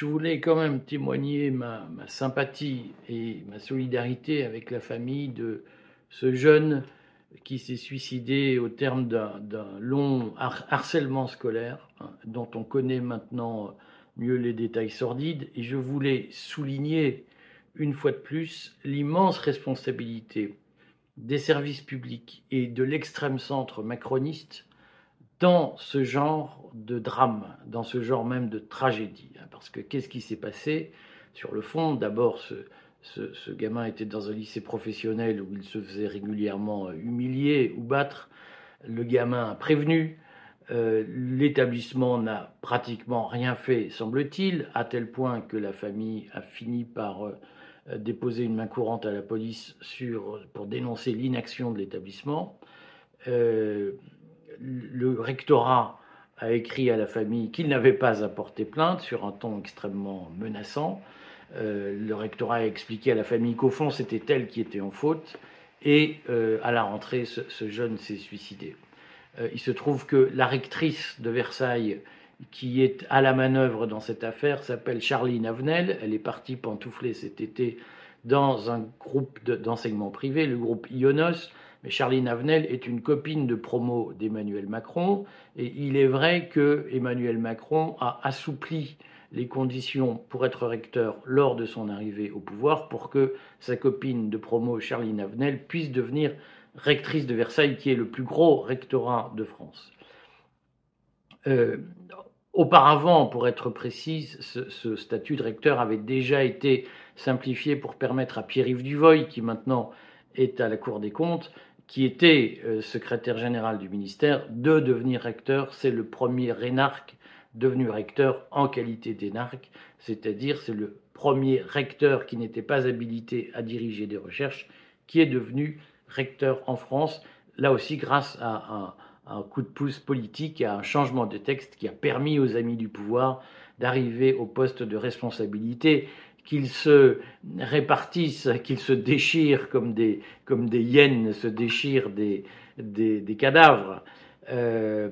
je voulais quand même témoigner ma, sympathie et ma solidarité avec la famille de ce jeune qui s'est suicidé au terme d'un long harcèlement scolaire, hein, dont on connaît maintenant mieux les détails sordides. Et je voulais souligner une fois de plus l'immense responsabilité des services publics et de l'extrême centre macroniste dans ce genre de drame, dans ce genre même de tragédie. Hein, parce que qu'est-ce qui s'est passé sur le fond? D'abord, ce, gamin était dans un lycée professionnel où il se faisait régulièrement humilier ou battre. Le gamin a prévenu. Euh, l'établissement n'a pratiquement rien fait, semble-t-il, à tel point que la famille a fini par euh, déposer une main courante à la police sur, pour dénoncer l'inaction de l'établissement. Euh, le rectorat a écrit à la famille qu'il n'avait pas à porter plainte sur un ton extrêmement menaçant. Euh, le rectorat a expliqué à la famille qu'au fond c'était elle qui était en faute et euh, à la rentrée ce, jeune s'est suicidé. Euh, il se trouve que la rectrice de Versailles qui est à la manœuvre dans cette affaire s'appelle Charline Avenel. Elle est partie pantoufler cet été dans un groupe d'enseignement privé, le groupe IONOS, mais Charline Avenel est une copine de promo d'Emmanuel Macron, et il est vrai que Emmanuel Macron a assoupli les conditions pour être recteur lors de son arrivée au pouvoir pour que sa copine de promo, Charline Avenel, puisse devenir rectrice de Versailles, qui est le plus gros rectorat de France. Euh, auparavant, pour être précise, ce, ce, statut de recteur avait déjà été simplifié pour permettre à Pierre-Yves Duvoy, qui maintenant est à la Cour des comptes, qui était euh, secrétaire général du ministère, de devenir recteur. C'est le premier rénarque devenu recteur en qualité d'énarque, c'est-à-dire c'est le premier recteur qui n'était pas habilité à diriger des recherches, qui est devenu recteur en France, là aussi grâce à un, un coup de pouce politique, à un changement de texte qui a permis aux amis du pouvoir d'arriver au poste de responsabilité qu'ils se répartissent, qu'ils se déchirent comme des, comme des hyènes se déchirent des, des, cadavres. Euh,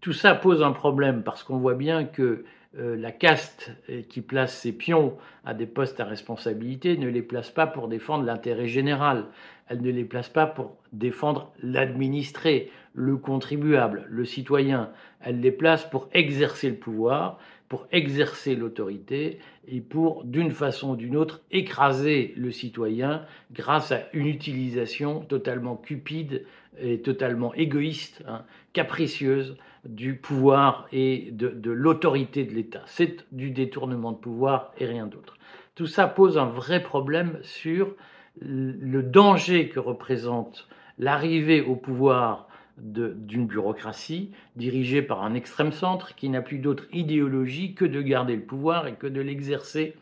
tout ça pose un problème parce qu'on voit bien que euh, la caste qui place ses pions à des postes à responsabilité ne les place pas pour défendre l'intérêt général, elle ne les place pas pour défendre l'administré, le contribuable, le citoyen, elle les place pour exercer le pouvoir, pour exercer l'autorité et pour, d'une façon ou d'une autre, écraser le citoyen grâce à une utilisation totalement cupide et totalement égoïste, hein, capricieuse du pouvoir et de, de l'autorité de l'État. C'est du détournement de pouvoir et rien d'autre. Tout ça pose un vrai problème sur le danger que représente l'arrivée au pouvoir d'une bureaucratie dirigée par un extrême centre qui n'a plus d'autre idéologie que de garder le pouvoir et que de l'exercer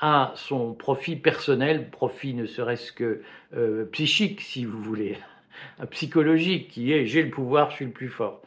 à son profit personnel, profit ne serait-ce que euh, psychique, si vous voulez, psychologique, qui est j'ai le pouvoir, je suis le plus fort.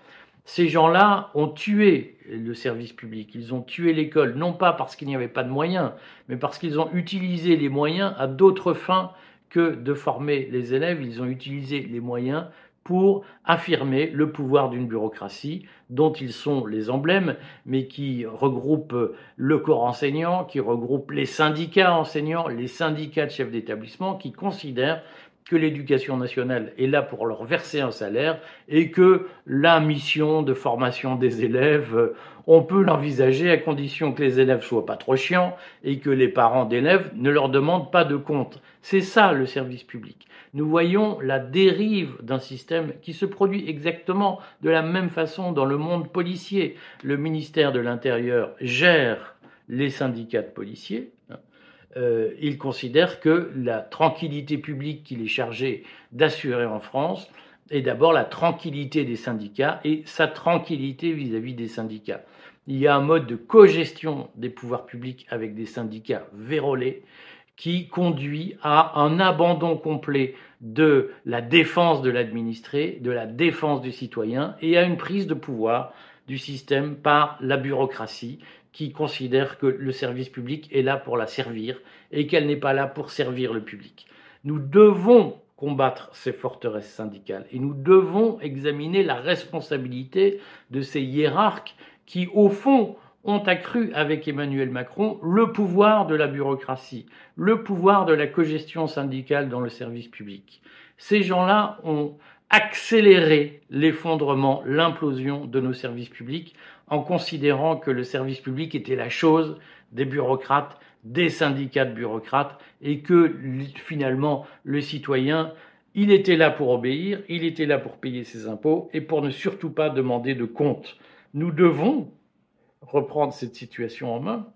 Ces gens-là ont tué le service public, ils ont tué l'école, non pas parce qu'il n'y avait pas de moyens, mais parce qu'ils ont utilisé les moyens à d'autres fins que de former les élèves, ils ont utilisé les moyens pour affirmer le pouvoir d'une bureaucratie dont ils sont les emblèmes, mais qui regroupe le corps enseignant, qui regroupe les syndicats enseignants, les syndicats de chefs d'établissement, qui considèrent que l'éducation nationale est là pour leur verser un salaire et que la mission de formation des élèves, on peut l'envisager à condition que les élèves soient pas trop chiants et que les parents d'élèves ne leur demandent pas de compte. C'est ça le service public nous voyons la dérive d'un système qui se produit exactement de la même façon dans le monde policier. Le ministère de l'Intérieur gère les syndicats de policiers. Euh, il considère que la tranquillité publique qu'il est chargé d'assurer en France est d'abord la tranquillité des syndicats et sa tranquillité vis-à-vis -vis des syndicats. Il y a un mode de cogestion des pouvoirs publics avec des syndicats vérolés qui conduit à un abandon complet de la défense de l'administré, de la défense du citoyen et à une prise de pouvoir du système par la bureaucratie qui considère que le service public est là pour la servir et qu'elle n'est pas là pour servir le public. Nous devons combattre ces forteresses syndicales et nous devons examiner la responsabilité de ces hiérarques qui, au fond, ont accru avec Emmanuel Macron le pouvoir de la bureaucratie, le pouvoir de la cogestion syndicale dans le service public. Ces gens-là ont accéléré l'effondrement, l'implosion de nos services publics en considérant que le service public était la chose des bureaucrates, des syndicats de bureaucrates et que finalement le citoyen il était là pour obéir, il était là pour payer ses impôts et pour ne surtout pas demander de compte. Nous devons reprendre cette situation en main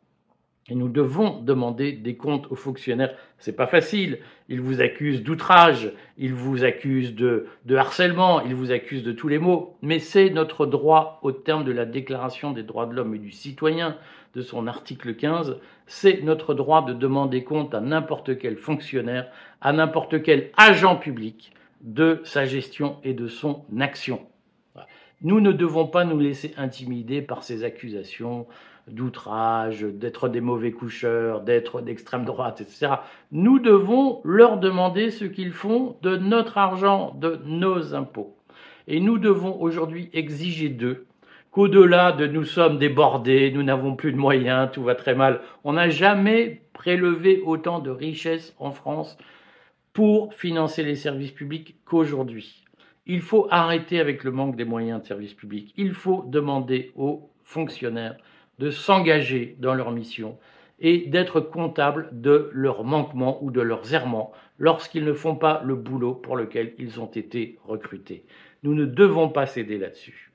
et nous devons demander des comptes aux fonctionnaires. C'est pas facile. Ils vous accusent d'outrage, ils vous accusent de, de, harcèlement, ils vous accusent de tous les maux. Mais c'est notre droit au terme de la Déclaration des droits de l'homme et du citoyen, de son article 15. C'est notre droit de demander compte à n'importe quel fonctionnaire, à n'importe quel agent public de sa gestion et de son action. Nous ne devons pas nous laisser intimider par ces accusations d'outrage, d'être des mauvais coucheurs, d'être d'extrême droite, etc. Nous devons leur demander ce qu'ils font de notre argent, de nos impôts. Et nous devons aujourd'hui exiger d'eux qu'au-delà de nous sommes débordés, nous n'avons plus de moyens, tout va très mal, on n'a jamais prélevé autant de richesses en France pour financer les services publics qu'aujourd'hui. Il faut arrêter avec le manque des moyens de services publics. Il faut demander aux fonctionnaires de s'engager dans leur mission et d'être comptables de leurs manquements ou de leurs errements lorsqu'ils ne font pas le boulot pour lequel ils ont été recrutés. Nous ne devons pas céder là-dessus.